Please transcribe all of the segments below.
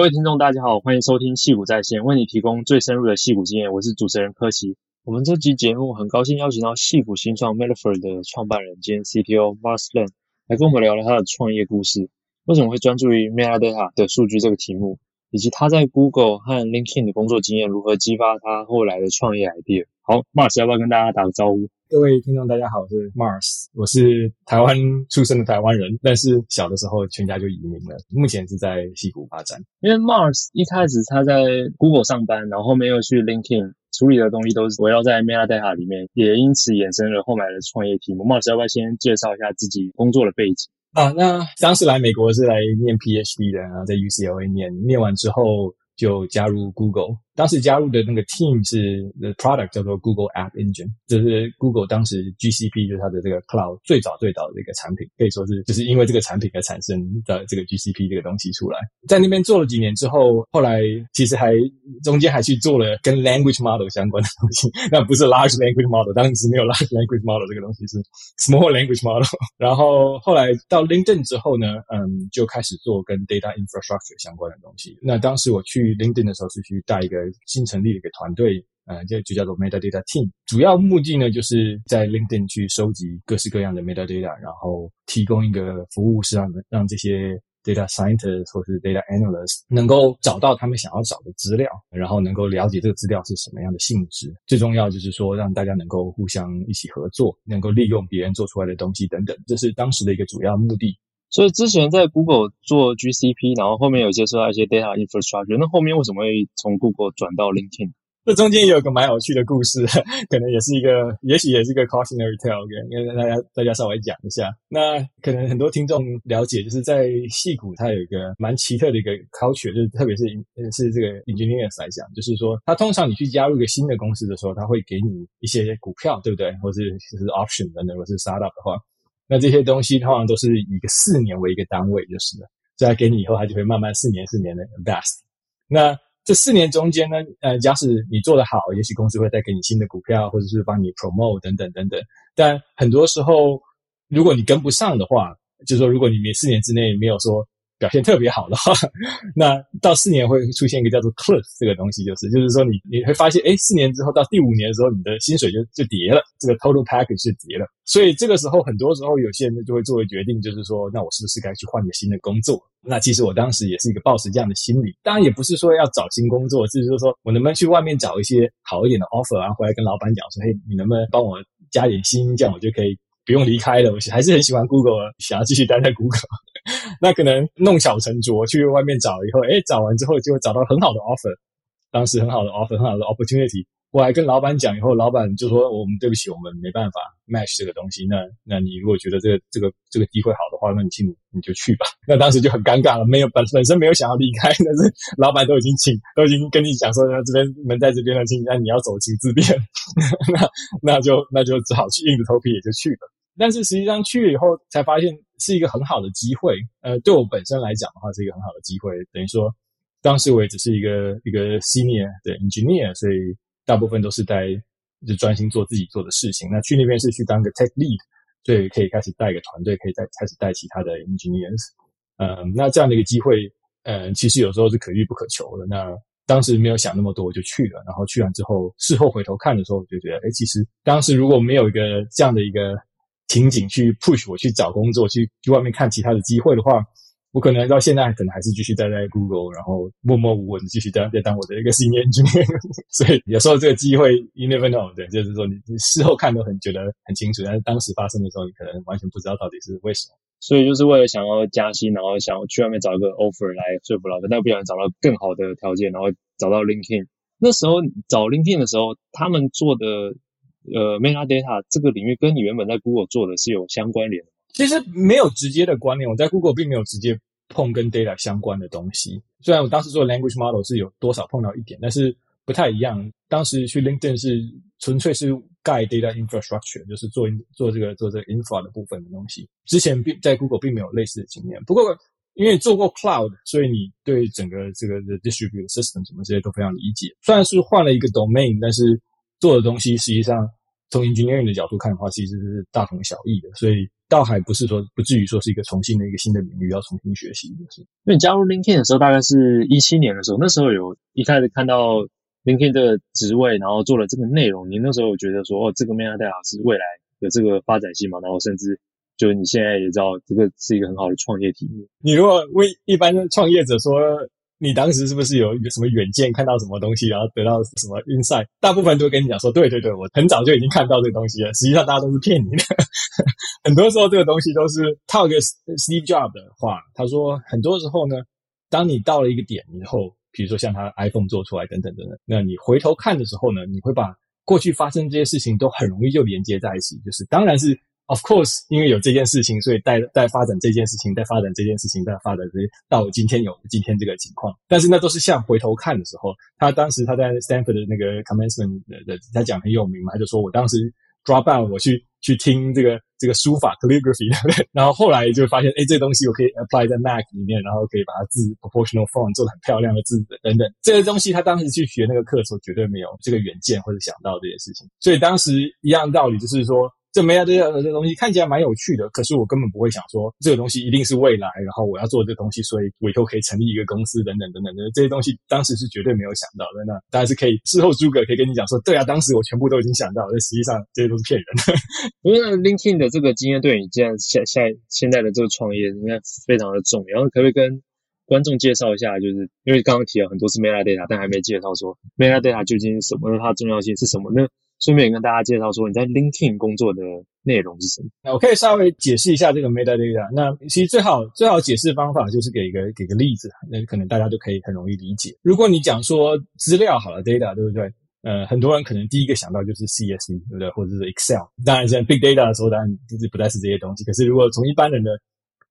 各位听众，大家好，欢迎收听戏谷在线，为你提供最深入的戏谷经验。我是主持人柯奇。我们这集节目很高兴邀请到戏谷新创 Metaphor 的创办人兼 CTO Mars Lin 来跟我们聊聊他的创业故事。为什么会专注于 Metadata 的数据这个题目，以及他在 Google 和 LinkedIn 的工作经验如何激发他后来的创业 idea。好，Mars 要不要跟大家打个招呼？各位听众，大家好，我是 Mars，我是台湾出生的台湾人，但是小的时候全家就移民了，目前是在西谷发展。因为 Mars 一开始他在 Google 上班，然后后面又去 LinkedIn 处理的东西都是围绕在 Metadata 里面，也因此衍生了后来的创业题目。Mars 要不要先介绍一下自己工作的背景？啊，那当时来美国是来念 PhD 的，然后在 UCLA 念，念完之后就加入 Google。当时加入的那个 team 是 the product 叫做 Google App Engine，这是 Google 当时 GCP 就是它的这个 cloud 最早最早的一个产品，可以说是就是因为这个产品而产生的这个 GCP 这个东西出来。在那边做了几年之后，后来其实还中间还去做了跟 language model 相关的东西，那不是 large language model，当时没有 large language model 这个东西是 small language model。然后后来到 LinkedIn 之后呢，嗯，就开始做跟 data infrastructure 相关的东西。那当时我去 LinkedIn 的时候是去带一个。新成立的一个团队，呃，就就叫做 Metadata Team。主要目的呢，就是在 LinkedIn 去收集各式各样的 Metadata，然后提供一个服务，是让让这些 Data scientist 或是 Data Analyst 能够找到他们想要找的资料，然后能够了解这个资料是什么样的性质。最重要就是说，让大家能够互相一起合作，能够利用别人做出来的东西等等。这是当时的一个主要目的。所以之前在 Google 做 GCP，然后后面有接触到一些 data infrastructure，那后面为什么会从 Google 转到 LinkedIn？这中间也有个蛮有趣的故事，可能也是一个，也许也是一个 cautionary tale，跟跟大家大家稍微讲一下。那可能很多听众了解，就是在戏谷，它有一个蛮奇特的一个 culture，就是特别是是这个 engineers 来讲，就是说，他通常你去加入一个新的公司的时候，他会给你一些股票，对不对？或是就是 option 等等，如果是 startup 的话。那这些东西通常都是以个四年为一个单位，就是了。所以他给你以后，它就会慢慢四年四年的 invest。那这四年中间呢，呃，假使你做得好，也许公司会再给你新的股票，或者是帮你 promote 等等等等。但很多时候，如果你跟不上的话，就是说，如果你没四年之内没有说。表现特别好的话，那到四年会出现一个叫做 cliff 这个东西，就是就是说你你会发现，诶，四年之后到第五年的时候，你的薪水就就跌了，这个 total package 就跌了。所以这个时候，很多时候有些人就会作为决定，就是说，那我是不是该去换个新的工作？那其实我当时也是一个抱持这样的心理，当然也不是说要找新工作，就是说我能不能去外面找一些好一点的 offer，然后回来跟老板讲说，嘿，你能不能帮我加点薪，这样我就可以不用离开了。我还是很喜欢 Google，想要继续待在 Google。那可能弄巧成拙，去外面找以后，诶，找完之后就会找到很好的 offer，当时很好的 offer，很好的 opportunity。我还跟老板讲以后，老板就说：“我们对不起，我们没办法 match 这个东西。那那你如果觉得这个这个这个机会好的话，那你请你就去吧。”那当时就很尴尬了，没有本本身没有想要离开，但是老板都已经请，都已经跟你讲说，那这边门在这边了，请那你要走，请自便。那那就那就只好去硬着头皮也就去了。但是实际上去了以后，才发现是一个很好的机会。呃，对我本身来讲的话，是一个很好的机会。等于说，当时我也只是一个一个 senior 的 engineer，所以大部分都是在就专心做自己做的事情。那去那边是去当个 tech lead，所以可以开始带一个团队，可以再开始带其他的 engineers。嗯，那这样的一个机会，嗯，其实有时候是可遇不可求的。那当时没有想那么多，我就去了。然后去完之后，事后回头看的时候，我就觉得，哎，其实当时如果没有一个这样的一个情景去 push 我去找工作，去去外面看其他的机会的话，我可能到现在可能还是继续待在 Google，然后默默无闻继续在在当我的一个 senior engineer。所以有时候这个机会 you never know，对，就是说你你事后看都很觉得很清楚，但是当时发生的时候，你可能完全不知道到底是为什么。所以就是为了想要加薪，然后想要去外面找一个 offer 来说服老板，但不想找到更好的条件，然后找到 LinkedIn。那时候找 LinkedIn 的时候，他们做的。呃，Metadata 这个领域跟你原本在 Google 做的是有相关联的。其实没有直接的关联，我在 Google 并没有直接碰跟 data 相关的东西。虽然我当时做 language model 是有多少碰到一点，但是不太一样。当时去 LinkedIn 是纯粹是盖 data infrastructure，就是做做这个做这个 infra 的部分的东西。之前并在 Google 并没有类似的经验。不过因为做过 cloud，所以你对整个这个的 distributed system 什么这些都非常理解。虽然是换了一个 domain，但是做的东西实际上从 engineering 的角度看的话，其实是大同小异的，所以倒还不是说不至于说是一个重新的一个新的领域要重新学习的是。因为你加入 LinkedIn 的时候，大概是一七年的时候，那时候有一开始看到 LinkedIn 这个职位，然后做了这个内容，你那时候有觉得说，哦，这个 Metadata 是未来有这个发展性嘛？然后甚至就你现在也知道，这个是一个很好的创业体验。你如果为一般的创业者说。你当时是不是有一个什么远见，看到什么东西，然后得到什么 insight？大部分都会跟你讲说，对对对，我很早就已经看到这个东西了。实际上，大家都是骗你的。很多时候，这个东西都是套个 Steve Jobs 的话。他说，很多时候呢，当你到了一个点以后，比如说像他 iPhone 做出来等等等等，那你回头看的时候呢，你会把过去发生这些事情都很容易就连接在一起。就是，当然是。Of course，因为有这件事情，所以带带发展这件事情，带发展这件事情，带发展这些，到今天有今天这个情况。但是那都是像回头看的时候，他当时他在 Stanford 的那个 commencement 的，的他讲很有名嘛，他就说我当时 drop out，我去去听这个这个书法 calligraphy，然后后来就发现，哎，这东西我可以 apply 在 Mac 里面，然后可以把它字 proportional font 做得很漂亮的字等等。这个东西他当时去学那个课的时候，绝对没有这个远见或者想到这些事情。所以当时一样道理就是说。这 metadata 的这东西看起来蛮有趣的，可是我根本不会想说这个东西一定是未来，然后我要做这个东西，所以我以后可以成立一个公司等等等等的这些东西，当时是绝对没有想到的。那当然是可以事后诸葛可以跟你讲说，对啊，当时我全部都已经想到，但实际上这些都是骗人的。因为 LinkedIn 的这个经验对你现在现现现在的这个创业应该非常的重要。然后可不可以跟观众介绍一下？就是因为刚刚提了很多是 metadata，但还没介绍说 metadata 究竟是什么，它的重要性是什么呢？顺便跟大家介绍说，你在 LinkedIn 工作的内容是什么？那我可以稍微解释一下这个 metadata。那其实最好最好解释方法就是给一个给个例子，那可能大家就可以很容易理解。如果你讲说资料好了，data 对不对？呃，很多人可能第一个想到就是 CSV 对不对？或者是 Excel。当然，现在 big data 的时候，当然就是不再是这些东西。可是如果从一般人的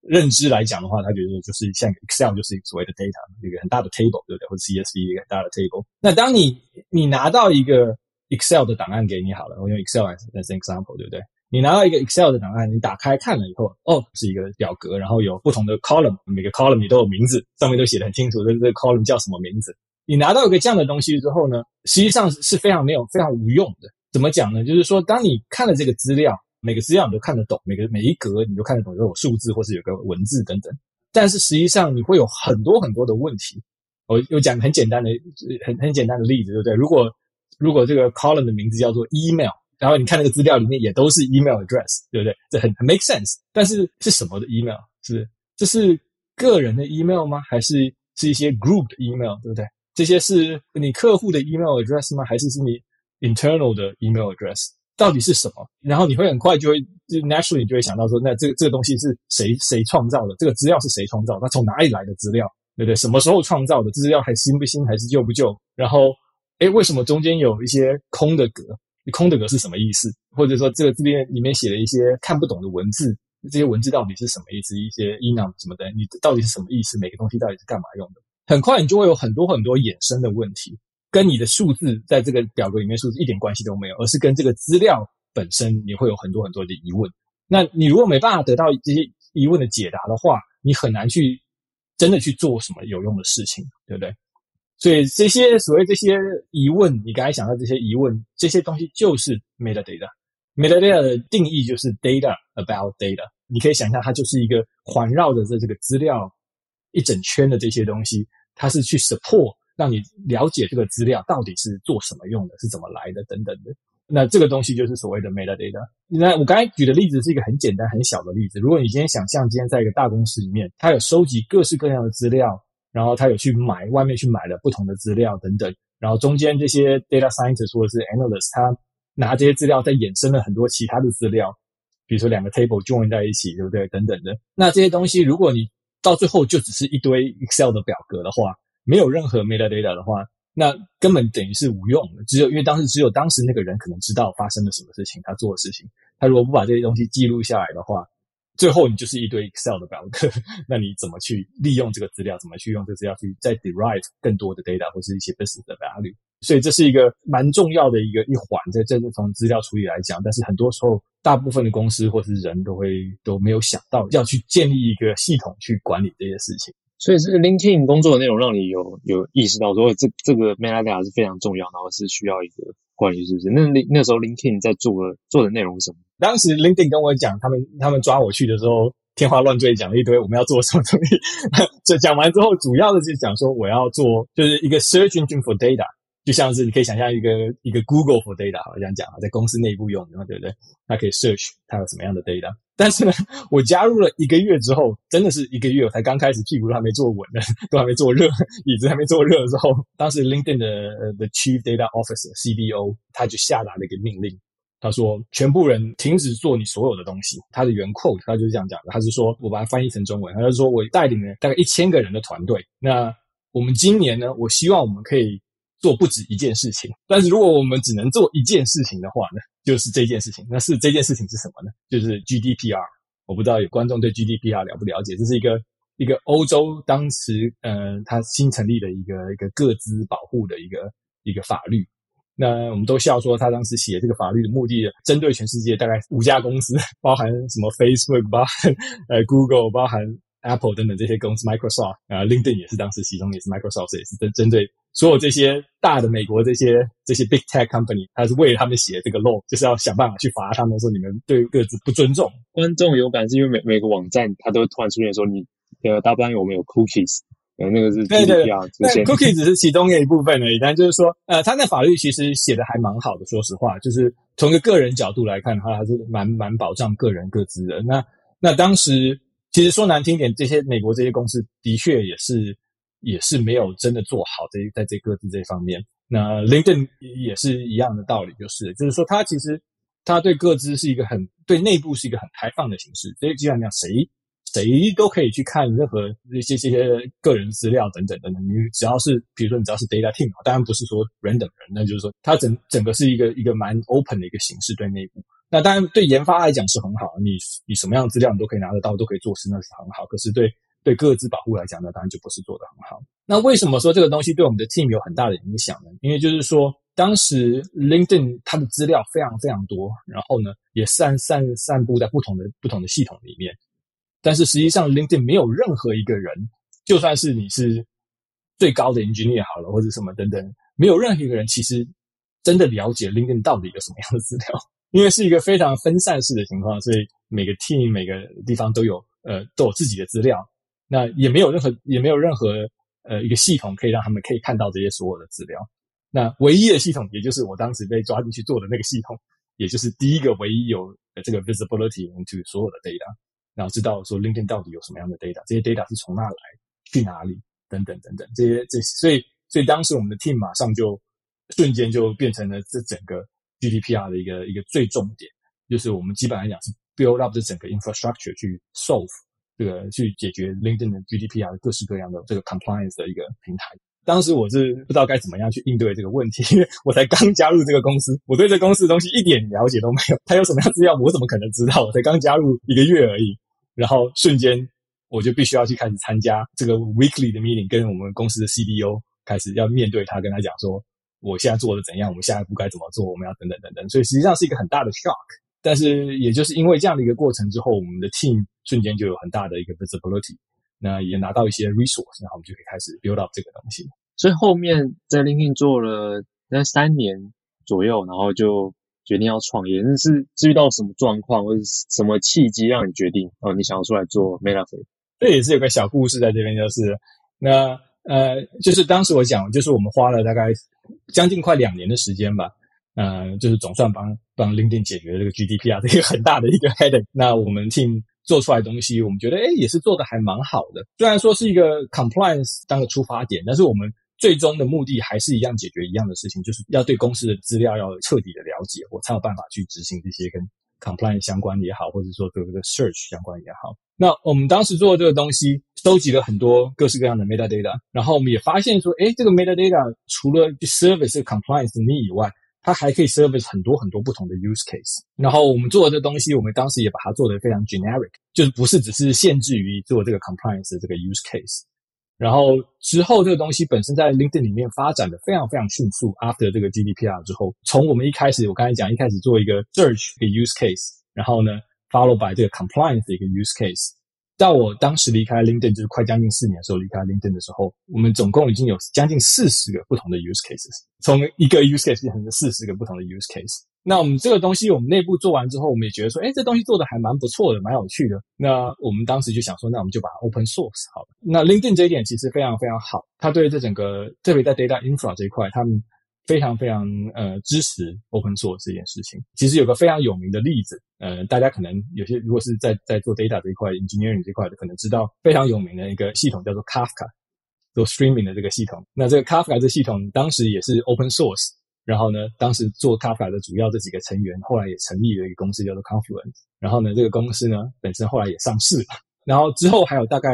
认知来讲的话，他觉得就是像 Excel 就是所谓的 data，一个很大的 table 对不对？或者 CSV 一个很大的 table。那当你你拿到一个 Excel 的档案给你好了，我用 Excel as an example，对不对？你拿到一个 Excel 的档案，你打开看了以后，哦，是一个表格，然后有不同的 column，每个 column 你都有名字，上面都写得很清楚，这这个 column 叫什么名字。你拿到一个这样的东西之后呢，实际上是非常没有、非常无用的。怎么讲呢？就是说，当你看了这个资料，每个资料你都看得懂，每个每一格你都看得懂，有数字或是有个文字等等。但是实际上你会有很多很多的问题。我又讲很简单的、很很简单的例子，对不对？如果如果这个 column 的名字叫做 email，然后你看那个资料里面也都是 email address，对不对？这很很 make sense。但是是什么的 email？是这是个人的 email 吗？还是是一些 group 的 email，对不对？这些是你客户的 email address 吗？还是是你 internal 的 email address？到底是什么？然后你会很快就会就 naturally 就会想到说，那这个这个东西是谁谁创造的？这个资料是谁创造？它从哪里来的资料？对不对？什么时候创造的？资料还新不新？还是旧不旧？然后。诶，为什么中间有一些空的格？空的格是什么意思？或者说，这个这边里面写了一些看不懂的文字，这些文字到底是什么意思？一些 enum 什么的，你到底是什么意思？每个东西到底是干嘛用的？很快你就会有很多很多衍生的问题，跟你的数字在这个表格里面数字一点关系都没有，而是跟这个资料本身你会有很多很多的疑问。那你如果没办法得到这些疑问的解答的话，你很难去真的去做什么有用的事情，对不对？所以这些所谓这些疑问，你刚才想到这些疑问，这些东西就是 metadata。metadata 的定义就是 data about data。你可以想象，它就是一个环绕着这这个资料一整圈的这些东西，它是去 support 让你了解这个资料到底是做什么用的，是怎么来的等等的。那这个东西就是所谓的 metadata。那我刚才举的例子是一个很简单很小的例子。如果你今天想象今天在一个大公司里面，它有收集各式各样的资料。然后他有去买外面去买了不同的资料等等，然后中间这些 data scientist 或者是 analyst，他拿这些资料再衍生了很多其他的资料，比如说两个 table join 在一起，对不对？等等的。那这些东西，如果你到最后就只是一堆 Excel 的表格的话，没有任何 metadata 的话，那根本等于是无用的。只有因为当时只有当时那个人可能知道发生了什么事情，他做的事情，他如果不把这些东西记录下来的话。最后，你就是一堆 Excel 的表格，那你怎么去利用这个资料？怎么去用这个资料去再 derive 更多的 data 或是一些 business 的 value？所以这是一个蛮重要的一个一环，在这从资料处理来讲。但是很多时候，大部分的公司或是人都会都没有想到要去建立一个系统去管理这些事情。所以是 LinkedIn 工作的内容让你有有意识到说，这这个 metadata 是非常重要，然后是需要一个关系，是不是？那那那时候 LinkedIn 在做的做的内容是什么？当时 LinkedIn 跟我讲，他们他们抓我去的时候，天花乱坠讲了一堆，我们要做什么东西。这讲完之后，主要的是讲说我要做就是一个 search engine for data。就像是你可以想象一个一个 Google for data，好像讲啊，在公司内部用的，对不对？它可以 search 它有什么样的 data。但是呢，我加入了一个月之后，真的是一个月，我才刚开始，屁股都还没坐稳呢，都还没坐热，椅子还没坐热的时候，当时 LinkedIn 的的 Chief Data Officer CDO 他就下达了一个命令，他说全部人停止做你所有的东西。他的原 quote 他就是这样讲的，他是说我把它翻译成中文，他就说我带领了大概一千个人的团队。那我们今年呢，我希望我们可以。做不止一件事情，但是如果我们只能做一件事情的话呢，就是这件事情。那是这件事情是什么呢？就是 GDPR。我不知道有观众对 GDPR 了不了解？这是一个一个欧洲当时呃，他新成立的一个一个个资保护的一个一个法律。那我们都笑说，他当时写这个法律的目的，针对全世界大概五家公司，包含什么 Facebook，包含呃 Google，包含 Apple 等等这些公司，Microsoft 啊，LinkedIn 也是当时其中也是 Microsoft 也是针针对。所有这些大的美国这些这些 big tech company，他是为了他们写这个 law，就是要想办法去罚他们，说你们对各自不尊重。观众有感是因为每每个网站它都会突然出现说你呃，大半夜我们有 cookies，呃，那个是对对对，cookies 只是其中的一部分而已。但就是说，呃，他那法律其实写的还蛮好的，说实话，就是从一个个人角度来看的话，还是蛮蛮保障个人各自的。那那当时其实说难听点，这些美国这些公司的确也是。也是没有真的做好这在这个资这方面。那 LinkedIn 也是一样的道理，就是就是说，它其实它对个资是一个很对内部是一个很开放的形式，所以基本上谁谁都可以去看任何一些这些个人资料等等等等。你只要是比如说你只要是 data team，当然不是说 random 人，那就是说它整整个是一个一个蛮 open 的一个形式对内部。那当然对研发来讲是很好，你你什么样的资料你都可以拿得到，都可以做事，那是很好。可是对对个资保护来讲呢，当然就不是做得很好。那为什么说这个东西对我们的 team 有很大的影响呢？因为就是说，当时 LinkedIn 它的资料非常非常多，然后呢也散散散布在不同的不同的系统里面。但是实际上，LinkedIn 没有任何一个人，就算是你是最高的 engineer 好了，或者什么等等，没有任何一个人其实真的了解 LinkedIn 到底有什么样的资料。因为是一个非常分散式的情况，所以每个 team 每个地方都有呃都有自己的资料。那也没有任何也没有任何呃一个系统可以让他们可以看到这些所有的资料。那唯一的系统，也就是我当时被抓进去做的那个系统，也就是第一个唯一有这个 visibility into 所有的 data，然后知道说 LinkedIn 到底有什么样的 data，这些 data 是从哪来，去哪里，等等等等这些这些，所以所以当时我们的 team 马上就瞬间就变成了这整个 GDPR 的一个一个最重点，就是我们基本来讲是 build up 这整个 infrastructure 去 solve。这个去解决 LinkedIn 的 GDPR 各式各样的这个 compliance 的一个平台。当时我是不知道该怎么样去应对这个问题，因为我才刚加入这个公司，我对这公司的东西一点了解都没有。他有什么样资料，我怎么可能知道？我才刚加入一个月而已，然后瞬间我就必须要去开始参加这个 weekly 的 meeting，跟我们公司的 CDO 开始要面对他，跟他讲说我现在做的怎样，我们下一步该怎么做，我们要等等等等。所以实际上是一个很大的 shock。但是也就是因为这样的一个过程之后，我们的 team 瞬间就有很大的一个 visibility，那也拿到一些 resource，然后我们就可以开始 build up 这个东西。所以后面在 LinkedIn 做了那三年左右，然后就决定要创业。那是至于到什么状况或者什么契机让你决定哦，你想要出来做 Metafor？这也是有个小故事在这边，就是那呃，就是当时我讲，就是我们花了大概将近快两年的时间吧。呃，就是总算帮帮 LinkedIn 解决了这个 GDPR 这个很大的一个 headache。那我们 team 做出来东西，我们觉得诶也是做的还蛮好的。虽然说是一个 compliance 当个出发点，但是我们最终的目的还是一样，解决一样的事情，就是要对公司的资料要彻底的了解，我才有办法去执行这些跟 compliance 相关也好，或者说这个 search 相关也好。那我们当时做的这个东西，收集了很多各式各样的 metadata，然后我们也发现说，诶这个 metadata 除了 service compliance 的 need 以外，它还可以 service 很多很多不同的 use case，然后我们做的这东西，我们当时也把它做得非常 generic，就是不是只是限制于做这个 compliance 这个 use case。然后之后这个东西本身在 LinkedIn 里面发展的非常非常迅速，after 这个 GDPR 之后，从我们一开始我刚才讲一开始做一个 search 的 use case，然后呢 follow by 这个 compliance 的一个 use case，到我当时离开 LinkedIn，就是快将近四年的时候离开 LinkedIn 的时候，我们总共已经有将近四十个不同的 use cases，从一个 use case 变成了四十个不同的 use case。那我们这个东西，我们内部做完之后，我们也觉得说，哎，这东西做的还蛮不错的，蛮有趣的。那我们当时就想说，那我们就把 open source 好了。那 LinkedIn 这一点其实非常非常好，它对这整个，特别在 data infra 这一块，他们非常非常呃支持 open source 这件事情。其实有个非常有名的例子，呃，大家可能有些如果是在在做 data 这一块，engineering 这一块的，可能知道非常有名的一个系统叫做 Kafka，做 streaming 的这个系统。那这个 Kafka 这系统当时也是 open source。然后呢，当时做 Kafka 的主要这几个成员，后来也成立了一个公司叫做 Confluent。然后呢，这个公司呢本身后来也上市了。然后之后还有大概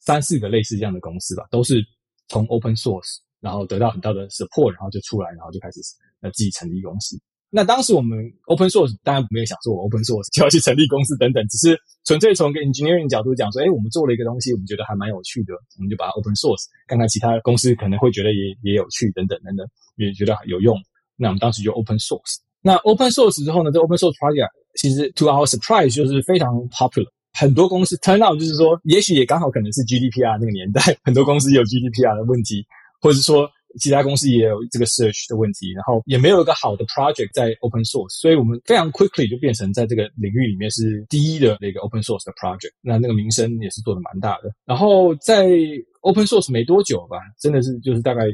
三四个类似这样的公司吧，都是从 Open Source，然后得到很大的 support，然后就出来，然后就开始呃自己成立公司。那当时我们 open source 当然没有想说我 open source 就要去成立公司等等，只是纯粹从一个 engineering 角度讲说，哎，我们做了一个东西，我们觉得还蛮有趣的，我们就把它 open source，看看其他公司可能会觉得也也有趣等等等等，也觉得有用。那我们当时就 open source。那 open source 之后呢，这 open source project 其实 to our surprise 就是非常 popular，很多公司 turn out 就是说，也许也刚好可能是 GDPR 那个年代，很多公司有 GDPR 的问题，或者说。其他公司也有这个 search 的问题，然后也没有一个好的 project 在 open source，所以我们非常 quickly 就变成在这个领域里面是第一的那个 open source 的 project，那那个名声也是做的蛮大的。然后在 open source 没多久吧，真的是就是大概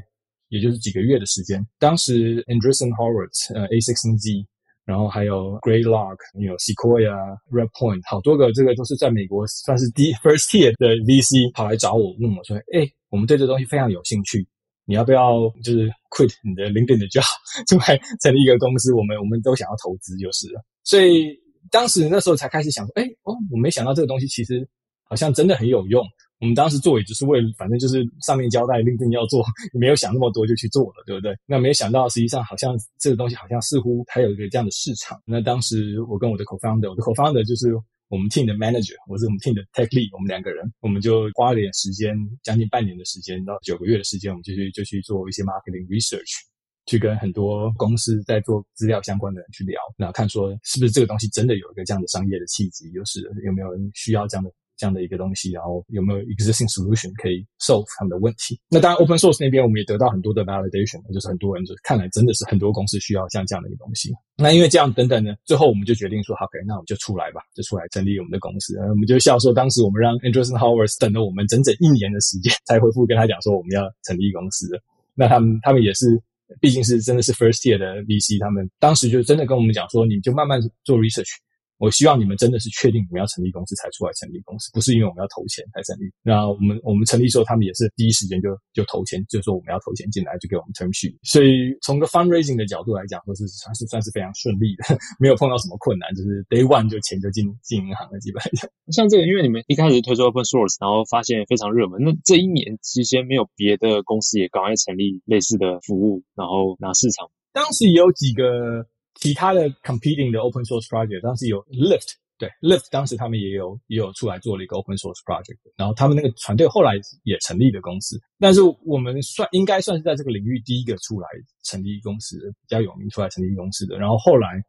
也就是几个月的时间，当时 Anderson Horowitz 呃 A16Z，然后还有 Greylock，有 Sequoia、Redpoint，好多个这个都是在美国算是第 first tier 的 VC 跑来找我，问我说，哎，我们对这东西非常有兴趣。你要不要就是 quit 你的 LinkedIn 的 job，就来成立一个公司？我们我们都想要投资就是了。所以当时那时候才开始想说，哎哦，我没想到这个东西其实好像真的很有用。我们当时做也就是为了，反正就是上面交代 LinkedIn 要做，也没有想那么多就去做了，对不对？那没想到实际上好像这个东西好像似乎还有一个这样的市场。那当时我跟我的 co-founder，我的 co-founder 就是。我们 team 的 manager，我是我们 team 的 tech lead，我们两个人，我们就花了点时间，将近半年的时间到九个月的时间，我们就去就去做一些 marketing research，去跟很多公司在做资料相关的人去聊，然后看说是不是这个东西真的有一个这样的商业的契机，就是有没有人需要这样的。这样的一个东西，然后有没有 existing solution 可以 solve 他们的问题？那当然，open source 那边我们也得到很多的 validation，就是很多人就看来真的是很多公司需要像这样的一个东西。那因为这样等等呢，最后我们就决定说，OK，那我们就出来吧，就出来成立我们的公司。然后我们就笑说，当时我们让 Anderson Horowitz 等了我们整整一年的时间才回复跟他讲说我们要成立公司。那他们他们也是，毕竟是真的是 first year 的 VC，他们当时就真的跟我们讲说，你就慢慢做 research。我希望你们真的是确定你们要成立公司才出来成立公司，不是因为我们要投钱才成立。那我们我们成立之后，他们也是第一时间就就投钱，就说我们要投钱进来，就给我们 term sheet。所以从个 fundraising 的角度来讲，都是算是算是非常顺利的，没有碰到什么困难，就是 day one 就钱就进进银行了，基本上。像这个，因为你们一开始推出 open source，然后发现非常热门，那这一年期间没有别的公司也赶快成立类似的服务，然后拿市场。当时也有几个。其他的 competing 的 open source project，当时有 Lyft，对 Lyft，当时他们也有也有出来做了一个 open source project，然后他们那个团队后来也成立了公司，但是我们算应该算是在这个领域第一个出来成立公司，比较有名出来成立公司的。然后后来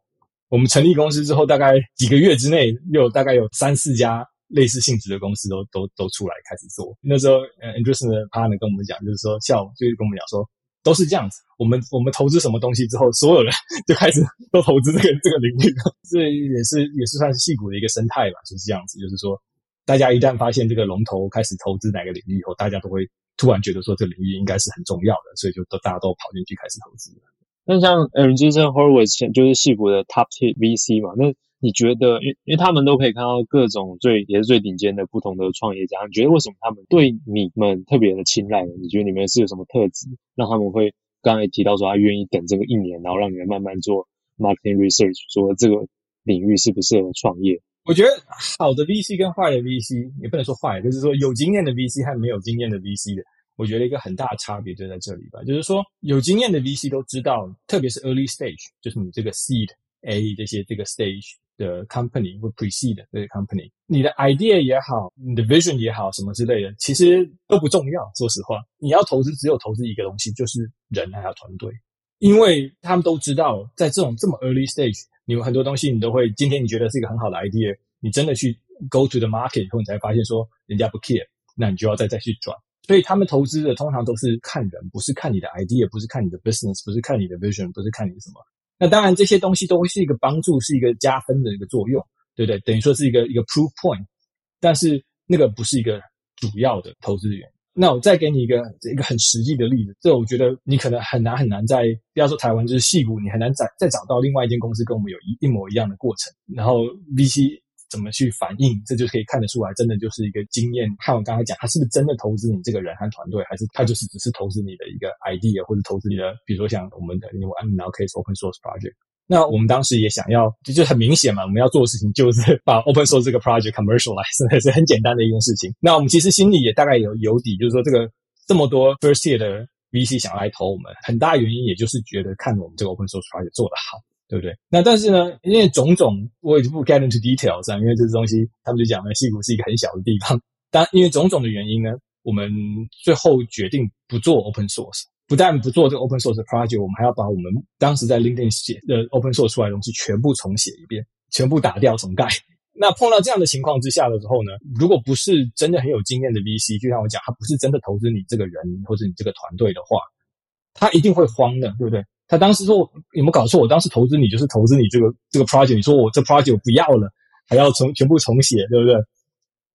我们成立公司之后，大概几个月之内，又有大概有三四家类似性质的公司都都都出来开始做。那时候，呃，Andrews 的 partner 跟我们讲，就是说，下午就跟我们讲说。都是这样子，我们我们投资什么东西之后，所有人就开始都投资这个 这个领域，这也是也是算是戏骨的一个生态吧，就是这样子。就是说，大家一旦发现这个龙头开始投资哪个领域以后，大家都会突然觉得说这个领域应该是很重要的，所以就都大家都跑进去开始投资。那像 Andreessen Horowitz 就是戏骨的 Top Tier VC 嘛，那。你觉得，因因为他们都可以看到各种最也是最顶尖的不同的创业家，你觉得为什么他们对你们特别的青睐？你觉得你们是有什么特质，让他们会刚才提到说他愿意等这个一年，然后让你们慢慢做 marketing research，说这个领域适不适合创业？我觉得好的 VC 跟坏的 VC 也不能说坏，就是说有经验的 VC 和没有经验的 VC 的，我觉得一个很大的差别就在这里吧。就是说有经验的 VC 都知道，特别是 early stage，就是你这个 seed A 这些这个 stage。的 company 或 precede 的 company，你的 idea 也好，你的 vision 也好，什么之类的，其实都不重要。说实话，你要投资，只有投资一个东西，就是人还有团队，因为他们都知道，在这种这么 early stage，你有很多东西，你都会，今天你觉得是一个很好的 idea，你真的去 go to the market 以后，你才发现说人家不 care，那你就要再再去转。所以他们投资的通常都是看人，不是看你的 idea，不是看你的 business，不是看你的 vision，不是看你什么。那当然这些东西都会是一个帮助，是一个加分的一个作用，对不对？等于说是一个一个 proof point，但是那个不是一个主要的投资源。那我再给你一个一个很实际的例子，这我觉得你可能很难很难在不要说台湾，就是戏股，你很难再再找到另外一间公司跟我们有一一模一样的过程，然后 VC。怎么去反应，这就可以看得出来，真的就是一个经验。看我刚才讲，他是不是真的投资你这个人和团队，还是他就是只是投资你的一个 idea，或者投资你的，比如说像我们的因为 now case open source project。那我们当时也想要，就就很明显嘛，我们要做的事情就是把 open source 这个 project commercialize，是很简单的一件事情。那我们其实心里也大概有有底，就是说这个这么多 first year 的 VC 想来投我们，很大原因也就是觉得看我们这个 open source project 做得好。对不对？那但是呢，因为种种，我也就不 get into details 啊，因为这些东西，他们就讲了，西谷是一个很小的地方。但因为种种的原因呢，我们最后决定不做 open source，不但不做这个 open source project，我们还要把我们当时在 LinkedIn 写的 open source 出来的东西全部重写一遍，全部打掉重盖。那碰到这样的情况之下的时候呢，如果不是真的很有经验的 VC，就像我讲，他不是真的投资你这个人或者你这个团队的话，他一定会慌的，对不对？他当时说：“有没有搞错？我当时投资你就是投资你这个这个 project。你说我这 project 不要了，还要重全部重写，对不对？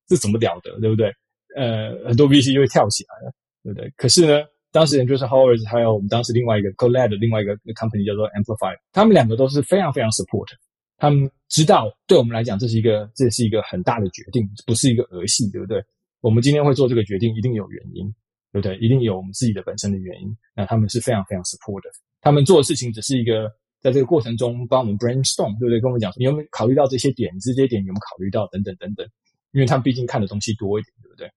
这怎么了得，对不对？呃，很多 VC 就会跳起来了，对不对？可是呢，当时人就是 Howard，还有我们当时另外一个 CoLab 的另外一个 company 叫做 Amplify，他们两个都是非常非常 support。他们知道对我们来讲，这是一个这是一个很大的决定，不是一个儿戏，对不对？我们今天会做这个决定，一定有原因，对不对？一定有我们自己的本身的原因。那他们是非常非常 support 的。”他们做的事情只是一个，在这个过程中帮我们 brainstorm，对不对？跟我们讲，你有没有考虑到这些点？这些点有没有考虑到？等等等等，因为他们毕竟看的东西多一点，对不对？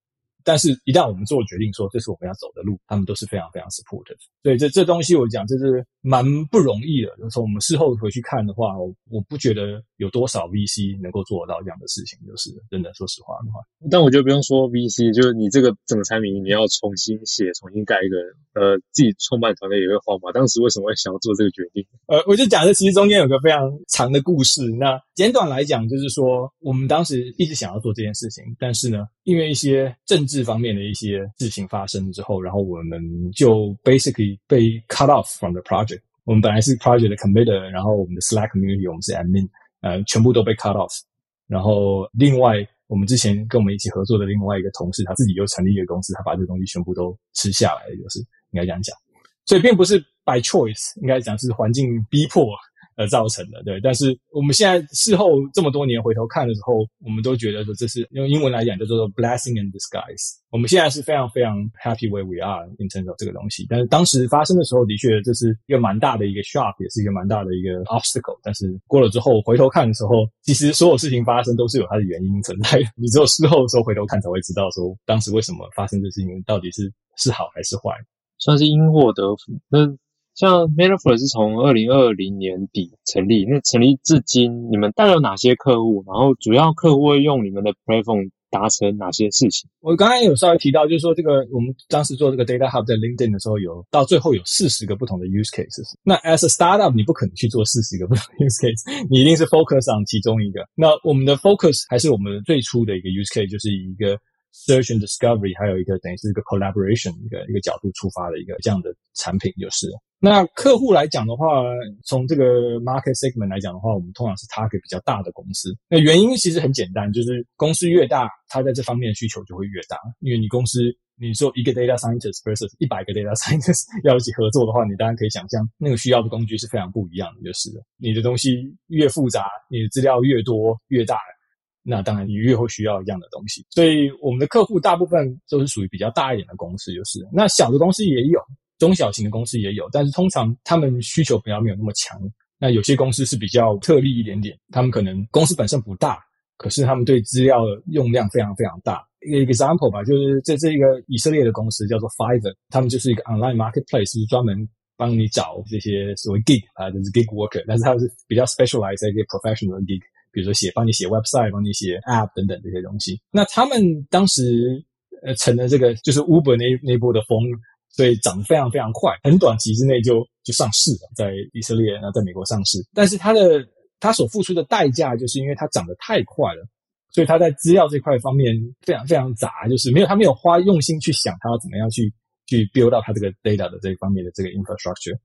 但是，一旦我们做决定说这是我们要走的路，他们都是非常非常 supportive。所以这这东西我讲，这是蛮不容易的。从我们事后回去看的话，我我不觉得有多少 VC 能够做得到这样的事情，就是真的。说实话的话，但我觉得不用说 VC，就是你这个整个产品你要重新写、重新盖一个，呃，自己创办团队也会慌嘛。当时为什么会想要做这个决定？呃，我就讲这其实中间有个非常长的故事。那简短来讲，就是说我们当时一直想要做这件事情，但是呢，因为一些政治这方面的一些事情发生之后，然后我们就 basically 被 cut off from the project。我们本来是 project 的 committer，然后我们的 Slack community 我们是 admin，呃，全部都被 cut off。然后另外我们之前跟我们一起合作的另外一个同事，他自己又成立一个公司，他把这东西全部都吃下来，就是应该这样讲。所以并不是 by choice，应该讲是环境逼迫。而造成的，对。但是我们现在事后这么多年回头看的时候，我们都觉得说，这是用英文来讲叫做 blessing in disguise。我们现在是非常非常 happy where we are in terms of 这个东西。但是当时发生的时候，的确这是一个蛮大的一个 shock，也是一个蛮大的一个 obstacle。但是过了之后回头看的时候，其实所有事情发生都是有它的原因存在的。你只有事后的时候回头看才会知道说，当时为什么发生这事情，到底是是好还是坏，算是因祸得福。那像 Metaphor 是从二零二零年底成立，那成立至今，你们带了哪些客户？然后主要客户会用你们的 platform 达成哪些事情？我刚才有稍微提到，就是说这个我们当时做这个 Data Hub 在 LinkedIn 的时候，有到最后有四十个不同的 use Case。那 as a startup，你不可能去做四十个不同的 use case，你一定是 focus on 其中一个。那我们的 focus 还是我们最初的一个 use case，就是一个 search and discovery，还有一个等于是一个 collaboration 一个一个角度出发的一个这样的产品，就是。那客户来讲的话，从这个 market segment 来讲的话，我们通常是 target 比较大的公司。那原因其实很简单，就是公司越大，它在这方面的需求就会越大。因为你公司，你说一个 data scientist versus 一百个 data scientist 要一起合作的话，你当然可以想象，那个需要的工具是非常不一样的，就是。你的东西越复杂，你的资料越多越大，那当然你越会需要一样的东西。所以我们的客户大部分都是属于比较大一点的公司，就是。那小的公司也有。中小型的公司也有，但是通常他们需求比较没有那么强。那有些公司是比较特例一点点，他们可能公司本身不大，可是他们对资料用量非常非常大。一个 example 吧，就是这这一个以色列的公司叫做 Fiverr，他们就是一个 online marketplace，是专门帮你找这些所谓 gig 啊，就是 gig worker，但是他是比较 specialized 一些 professional gig，比如说写帮你写 website，帮你写 app 等等这些东西。那他们当时呃成了这个就是 Uber 那那波的风。所以涨得非常非常快，很短期之内就就上市了，在以色列，然后在美国上市。但是它的它所付出的代价，就是因为它涨得太快了，所以他在资料这块方面非常非常杂，就是没有他没有花用心去想他要怎么样去去 build 到它这个 data 的这一方面的这个 infrastructure。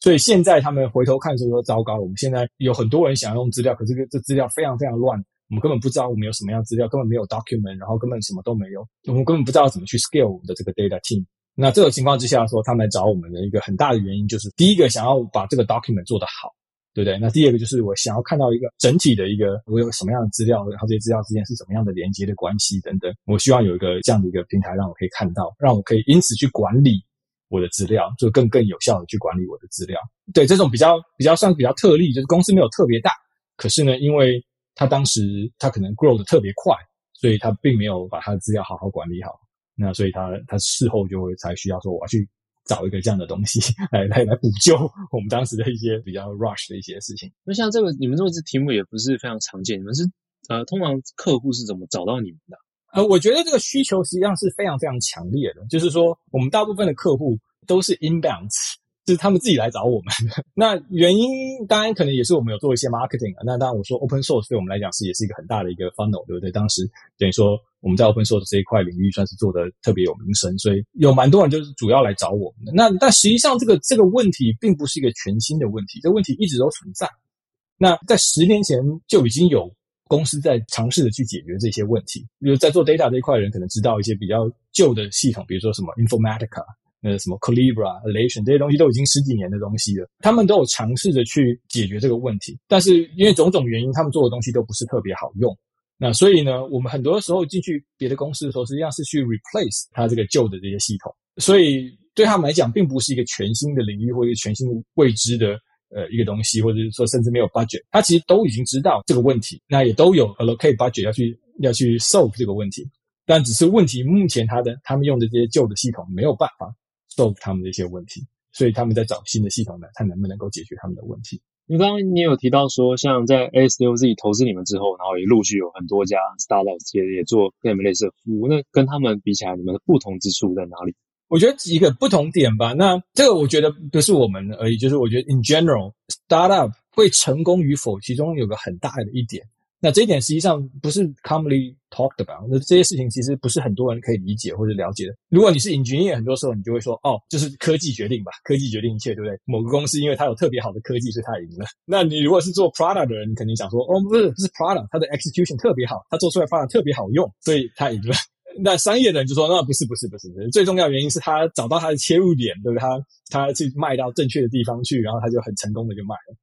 所以现在他们回头看的时候说糟糕，我们现在有很多人想要用资料，可是这这资料非常非常乱。我们根本不知道我们有什么样资料，根本没有 document，然后根本什么都没有，我们根本不知道怎么去 scale 我们的这个 data team。那这个情况之下说，他们来找我们的一个很大的原因就是，第一个想要把这个 document 做得好，对不对？那第二个就是我想要看到一个整体的一个我有什么样的资料，然后这些资料之间是怎么样的连接的关系等等。我希望有一个这样的一个平台，让我可以看到，让我可以因此去管理我的资料，就更更有效的去管理我的资料。对，这种比较比较算比较特例，就是公司没有特别大，可是呢，因为他当时他可能 grow 的特别快，所以他并没有把他的资料好好管理好。那所以他他事后就会才需要说，我要去找一个这样的东西来来来补救我们当时的一些比较 rush 的一些事情。那像这个你们这个题目也不是非常常见，你们是呃通常客户是怎么找到你们的？呃，我觉得这个需求实际上是非常非常强烈的，就是说我们大部分的客户都是 inbound。是他们自己来找我们，那原因当然可能也是我们有做一些 marketing 啊。那当然我说 open source 对我们来讲是也是一个很大的一个 funnel，对不对？当时等于说我们在 open source 这一块领域算是做的特别有名声，所以有蛮多人就是主要来找我们的。那但实际上这个这个问题并不是一个全新的问题，这个问题一直都存在。那在十年前就已经有公司在尝试着去解决这些问题，比如在做 data 这一块的人可能知道一些比较旧的系统，比如说什么 Informatica。呃，什么 Calibra、Alation 这些东西都已经十几年的东西了，他们都有尝试着去解决这个问题，但是因为种种原因，他们做的东西都不是特别好用。那所以呢，我们很多时候进去别的公司的时候，实际上是去 replace 它这个旧的这些系统，所以对他们来讲，并不是一个全新的领域或者全新未知的呃一个东西，或者是说甚至没有 budget，他其实都已经知道这个问题，那也都有 allocate budget 要去要去 solve 这个问题，但只是问题目前他的他们用的这些旧的系统没有办法。Solve 他们的一些问题，所以他们在找新的系统来，看能不能够解决他们的问题。你刚刚你有提到说，像在 ASUZ 投资你们之后，然后也陆续有很多家 startup 也也做跟你们类似的服务，那跟他们比起来，你们的不同之处在哪里？我觉得几个不同点吧。那这个我觉得不是我们而已，就是我觉得 in general startup 会成功与否，其中有个很大的一点。那这一点实际上不是 commonly talked about，那这些事情其实不是很多人可以理解或者了解的。如果你是 engineer，很多时候你就会说，哦，就是科技决定吧，科技决定一切，对不对？某个公司因为它有特别好的科技，所以它赢了。那你如果是做 product 的人，你肯定想说，哦，不是，是 product，它的 execution 特别好，它做出来 product 特别好用，所以它赢了。那商业的人就说，那不是，不是，不是，最重要原因是他找到他的切入点，对不对？他他去卖到正确的地方去，然后他就很成功的就卖了。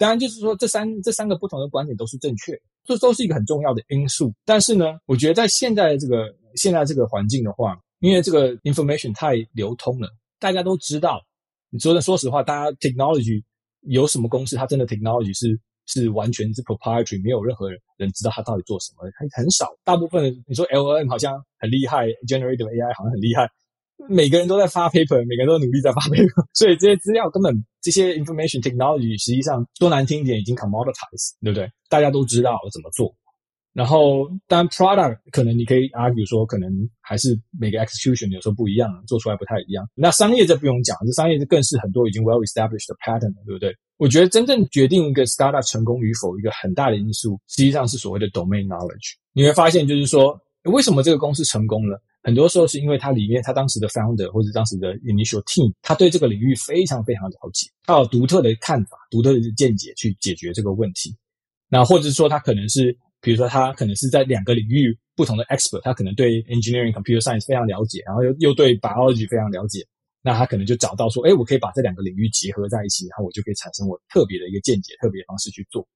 当然，就是说这三这三个不同的观点都是正确，这都是一个很重要的因素。但是呢，我觉得在现在这个现在这个环境的话，因为这个 information 太流通了，大家都知道。你说的，说实话，大家 technology 有什么公司，它真的 technology 是是完全是 proprietary，没有任何人知道它到底做什么，很很少。大部分你说 LLM 好像很厉害，generative AI 好像很厉害。每个人都在发 paper，每个人都努力在发 paper，所以这些资料根本这些 information technology 实际上说难听一点已经 commoditized，对不对？大家都知道怎么做。然后当然 product 可能你可以 argue 说可能还是每个 execution 有时候不一样，做出来不太一样。那商业这不用讲，这商业这更是很多已经 well established 的 pattern，对不对？我觉得真正决定一个 startup 成功与否一个很大的因素，实际上是所谓的 domain knowledge。你会发现就是说，为什么这个公司成功了？很多时候是因为它里面他当时的 founder 或者当时的 initial team，他对这个领域非常非常了解，他有独特的看法、独特的见解去解决这个问题。那或者说他可能是，比如说他可能是在两个领域不同的 expert，他可能对 engineering computer science 非常了解，然后又又对 biology 非常了解，那他可能就找到说，哎，我可以把这两个领域结合在一起，然后我就可以产生我特别的一个见解、特别的方式去做。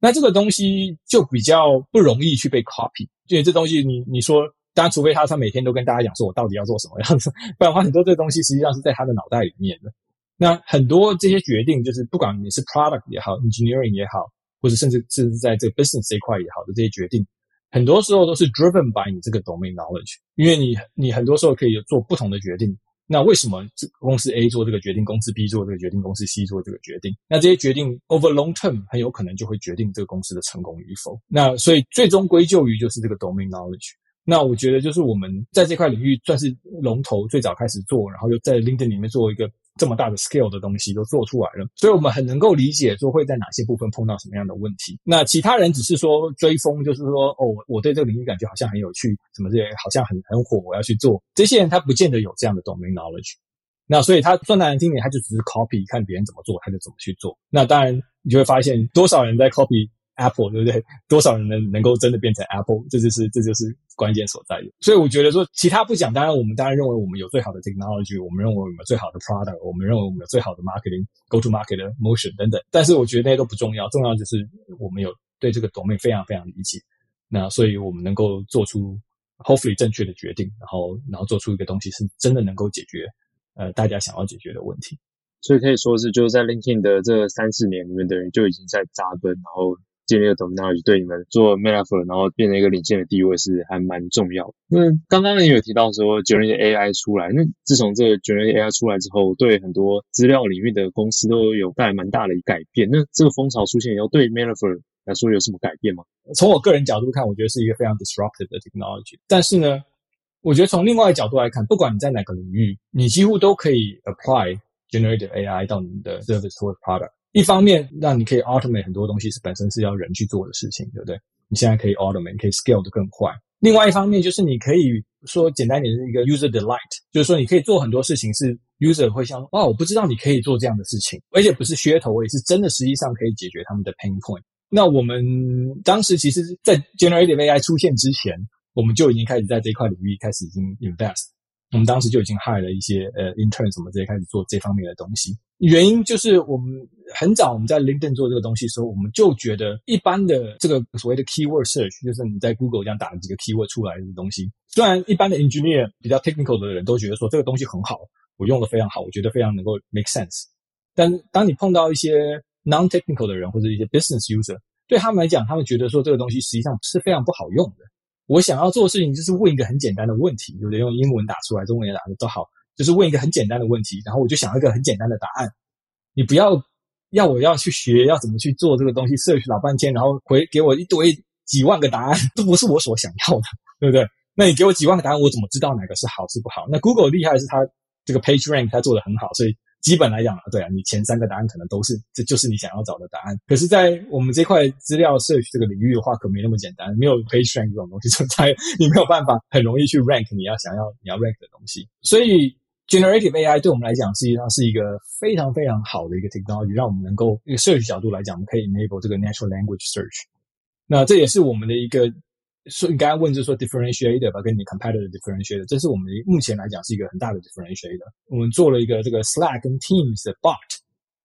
那这个东西就比较不容易去被 copy，因为这东西你你说。当然，除非他他每天都跟大家讲说，我到底要做什么样子，不然的话，很多这个东西实际上是在他的脑袋里面的。那很多这些决定，就是不管你是 product 也好，engineering 也好，或者甚至是在这个 business 这一块也好的这些决定，很多时候都是 driven by 你这个 domain knowledge。因为你你很多时候可以做不同的决定。那为什么这公司 A 做这个决定，公司 B 做这个决定，公司 C 做这个决定？那这些决定 over long term 很有可能就会决定这个公司的成功与否。那所以最终归咎于就是这个 domain knowledge。那我觉得就是我们在这块领域算是龙头，最早开始做，然后又在 LinkedIn 里面做一个这么大的 scale 的东西都做出来了，所以我们很能够理解说会在哪些部分碰到什么样的问题。那其他人只是说追风，就是说哦，我对这个领域感觉好像很有趣，什么这些好像很很火，我要去做。这些人他不见得有这样的 domain knowledge。那所以他说难听点，他就只是 copy 看别人怎么做，他就怎么去做。那当然你就会发现多少人在 copy。Apple 对不对？多少人能能够真的变成 Apple？这就是这就是关键所在。所以我觉得说，其他不讲，当然我们当然认为我们有最好的 technology，我们认为我们有最好的 product，我们认为我们有最好的 marketing go to market motion 等等。但是我觉得那些都不重要，重要就是我们有对这个 domain 非常非常理解。那所以我们能够做出 hopefully 正确的决定，然后然后做出一个东西是真的能够解决呃大家想要解决的问题。所以可以说是就是在 LinkedIn 的这三四年里面的人就已经在扎根，然后。建立了 domain 对你们做 Metaphor，然后变成一个领先的地位是还蛮重要的。那刚刚也有提到说 Generative AI 出来，那自从这个 Generative AI 出来之后，对很多资料领域的公司都有带来蛮大的改变。那这个风潮出现以后，对 Metaphor 来说有什么改变吗？从我个人角度看，我觉得是一个非常 disruptive 的 technology。但是呢，我觉得从另外一个角度来看，不管你在哪个领域，你几乎都可以 apply Generative AI 到你的 service 或者 product。一方面让你可以 automate 很多东西是本身是要人去做的事情，对不对？你现在可以 automate，你可以 scale 得更快。另外一方面就是你可以说简单点是一个 user delight，就是说你可以做很多事情是 user 会想，哇，我不知道你可以做这样的事情，而且不是噱头，也是真的实际上可以解决他们的 pain point。那我们当时其实，在 generative AI 出现之前，我们就已经开始在这一块领域开始已经 invest。我们当时就已经 hire 了一些呃 intern 什么这些开始做这方面的东西。原因就是我们很早我们在 LinkedIn 做这个东西的时候，我们就觉得一般的这个所谓的 keyword search，就是你在 Google 这样打几个 keyword 出来的东西，虽然一般的 engineer 比较 technical 的人都觉得说这个东西很好，我用的非常好，我觉得非常能够 make sense。但当你碰到一些 non-technical 的人或者一些 business user，对他们来讲，他们觉得说这个东西实际上是非常不好用的。我想要做的事情就是问一个很简单的问题，对不对？用英文打出来，中文也打的都好，就是问一个很简单的问题，然后我就想要一个很简单的答案。你不要要我要去学要怎么去做这个东西，search 老半天，然后回给我一堆几万个答案，都不是我所想要的，对不对？那你给我几万个答案，我怎么知道哪个是好是不好？那 Google 厉害是它这个 Page Rank 它做得很好，所以。基本来讲啊，对啊，你前三个答案可能都是，这就是你想要找的答案。可是，在我们这块资料 search 这个领域的话，可没那么简单，没有 page rank 这种东西存在，你没有办法很容易去 rank 你要想要你要 rank 的东西。所以，generative AI 对我们来讲，实际上是一个非常非常好的一个 technology，让我们能够一个 search 角度来讲，我们可以 enable 这个 natural language search。那这也是我们的一个。所以你刚才问就是说 differentiator 吧，跟你 competitor differentiator，这是我们目前来讲是一个很大的 differentiator。我们做了一个这个 Slack 跟 Teams 的 bot，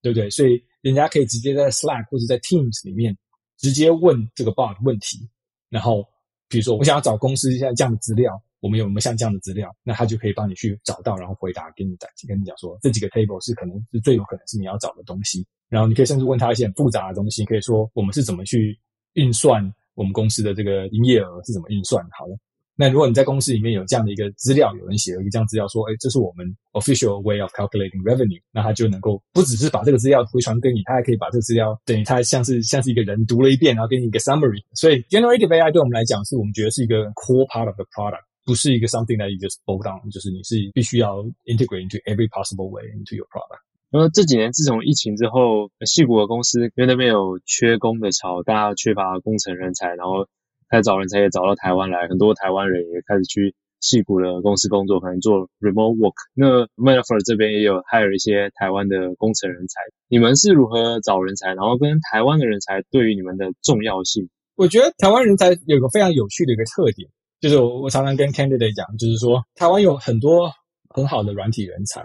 对不对？所以人家可以直接在 Slack 或者在 Teams 里面直接问这个 bot 问题，然后比如说我想要找公司现在这样的资料，我们有没有像这样的资料？那他就可以帮你去找到，然后回答给你，跟你讲说这几个 table 是可能是最有可能是你要找的东西。然后你可以甚至问他一些很复杂的东西，可以说我们是怎么去运算。我们公司的这个营业额是怎么运算？好了，那如果你在公司里面有这样的一个资料，有人写了一个这样资料说，哎，这是我们 official way of calculating revenue，那他就能够不只是把这个资料回传给你，他还可以把这个资料等于他像是像是一个人读了一遍，然后给你一个 summary。所以 generative AI 对我们来讲，是我们觉得是一个 core part of the product，不是一个 something that you just bolt on，就是你是必须要 integrate into every possible way into your product。然后这几年，自从疫情之后，戏谷的公司因为那边有缺工的潮，大家缺乏工程人才，然后开始找人才也找到台湾来，很多台湾人也开始去戏谷的公司工作，可能做 remote work。那 Metaphor 这边也有 hire 一些台湾的工程人才。你们是如何找人才？然后跟台湾的人才对于你们的重要性？我觉得台湾人才有个非常有趣的一个特点，就是我我常常跟 candidate 讲，就是说台湾有很多很好的软体人才。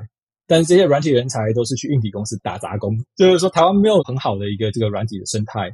但是这些软体人才都是去硬体公司打杂工，就是说台湾没有很好的一个这个软体的生态，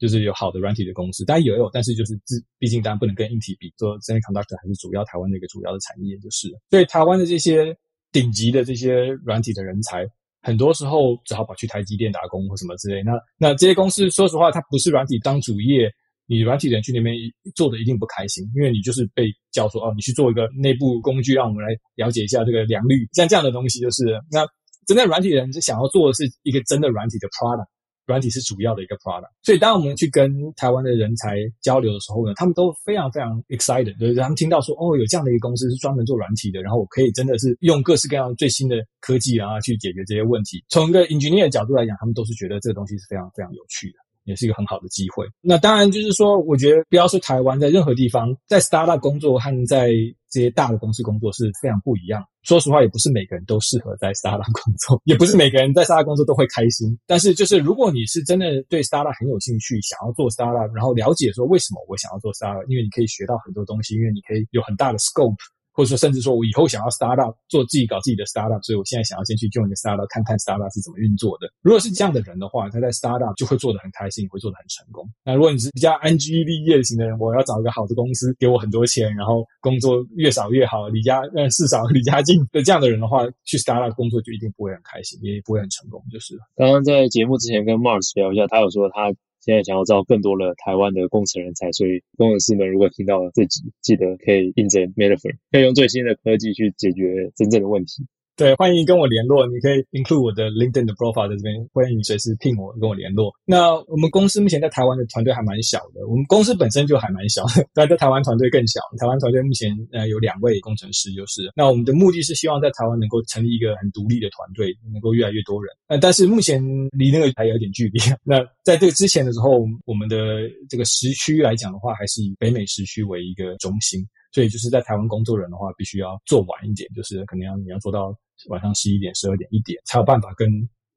就是有好的软体的公司，当然也有，但是就是自毕竟当然不能跟硬体比，说 semiconductor 还是主要台湾的一个主要的产业就是。所以台湾的这些顶级的这些软体的人才，很多时候只好跑去台积电打工或什么之类。那那这些公司说实话，它不是软体当主业。你软体人去那边做的一定不开心，因为你就是被叫说哦，你去做一个内部工具，让我们来了解一下这个良率，像这样的东西就是那真的软体人是想要做的是一个真的软体的 product，软体是主要的一个 product。所以当我们去跟台湾的人才交流的时候呢，他们都非常非常 excited，就是他们听到说哦，有这样的一个公司是专门做软体的，然后我可以真的是用各式各样最新的科技啊去解决这些问题。从一个 engineer 的角度来讲，他们都是觉得这个东西是非常非常有趣的。也是一个很好的机会。那当然就是说，我觉得不要说台湾，在任何地方，在 startup 工作和在这些大的公司工作是非常不一样。说实话，也不是每个人都适合在 startup 工作，也不是每个人在 startup 工作都会开心。但是，就是如果你是真的对 startup 很有兴趣，想要做 startup，然后了解说为什么我想要做 startup，因为你可以学到很多东西，因为你可以有很大的 scope。或者说，甚至说我以后想要 start up 做自己搞自己的 start up，所以我现在想要先去 join 一个 start up，看看 start up 是怎么运作的。如果是这样的人的话，他在 start up 就会做得很开心，会做得很成功。那如果你是比较安居乐业型的人，我要找一个好的公司，给我很多钱，然后工作越少越好，离家呃事少离家近的这样的人的话，去 start up 工作就一定不会很开心，也不会很成功。就是刚刚在节目之前跟 Mars 聊一下，他有说他。现在想要招更多的台湾的工程人才，所以工程师们如果听到了这集，记得可以应征 Metaphor，可以用最新的科技去解决真正的问题。对，欢迎跟我联络，你可以 include 我的 LinkedIn 的 profile 在这边，欢迎你随时聘我跟我联络。那我们公司目前在台湾的团队还蛮小的，我们公司本身就还蛮小，但在台湾团队更小。台湾团队目前呃有两位工程师，就是那我们的目的是希望在台湾能够成立一个很独立的团队，能够越来越多人。呃，但是目前离那个还有点距离。那在这个之前的时候，我们的这个时区来讲的话，还是以北美时区为一个中心。所以就是在台湾工作人的话，必须要做晚一点，就是可能要你要做到晚上十一点、十二点、一点，才有办法跟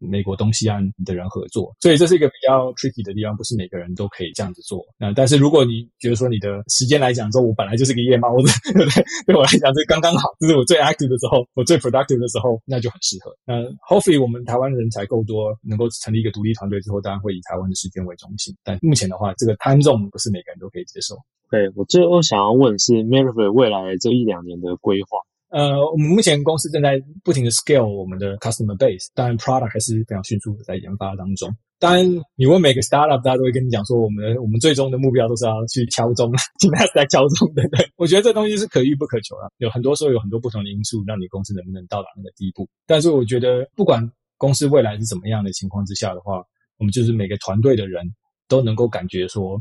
美国东西岸的人合作。所以这是一个比较 tricky 的地方，不是每个人都可以这样子做。那但是如果你觉得说你的时间来讲，说我本来就是个夜猫子，对不对？对我来讲，这刚刚好，这是我最 active 的时候，我最 productive 的时候，那就很适合。那 hopefully 我们台湾人才够多，能够成立一个独立团队之后，当然会以台湾的时间为中心。但目前的话，这个 time zone 不是每个人都可以接受。对，我最后想要问的是 Metaphor 未来这一两年的规划。呃，我们目前公司正在不停的 scale 我们的 customer base，当然 product 还是非常迅速的在研发当中。当然，你问每个 startup，大家都会跟你讲说，我们我们最终的目标都是要去敲钟，现在是在敲钟，对不对？我觉得这东西是可遇不可求的，有很多时候有很多不同的因素，让你公司能不能到达那个地步。但是我觉得，不管公司未来是怎么样的情况之下的话，我们就是每个团队的人都能够感觉说。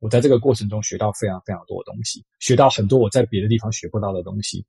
我在这个过程中学到非常非常多的东西，学到很多我在别的地方学不到的东西，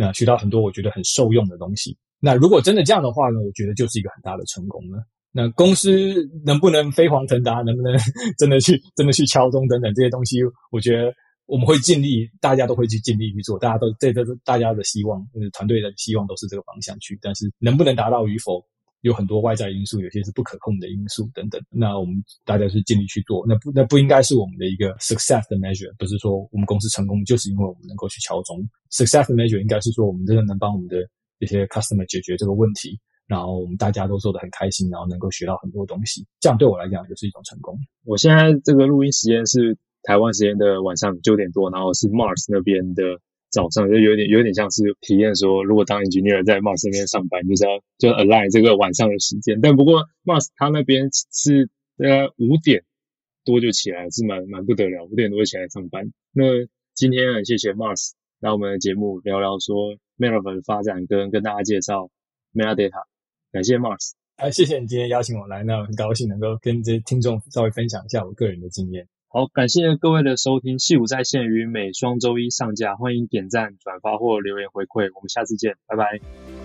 那学到很多我觉得很受用的东西。那如果真的这样的话呢，我觉得就是一个很大的成功了。那公司能不能飞黄腾达，能不能 真的去真的去敲钟等等这些东西，我觉得我们会尽力，大家都会去尽力去做，大家都这都是大家的希望，团队的希望都是这个方向去，但是能不能达到与否？有很多外在因素，有些是不可控的因素等等。那我们大家是尽力去做，那不那不应该是我们的一个 success 的 measure，不是说我们公司成功就是因为我们能够去敲钟。success 的 measure 应该是说我们真的能帮我们的这些 customer 解决这个问题，然后我们大家都做得很开心，然后能够学到很多东西，这样对我来讲就是一种成功。我现在这个录音时间是台湾时间的晚上九点多，然后是 Mars 那边的。早上就有点有点像是体验说，如果当 engineer 在 Mars 那边上班，就是要就 align 这个晚上的时间。但不过 Mars 他那边是呃五点多就起来，是蛮蛮不得了，五点多就起来上班。那今天很谢谢 Mars 来我们的节目聊聊说 Meta 的发展跟跟大家介绍 Metadata，感谢 Mars，哎，谢谢你今天邀请我来，那很高兴能够跟这些听众稍微分享一下我个人的经验。好，感谢各位的收听，戏舞在线于每双周一上架，欢迎点赞、转发或留言回馈，我们下次见，拜拜。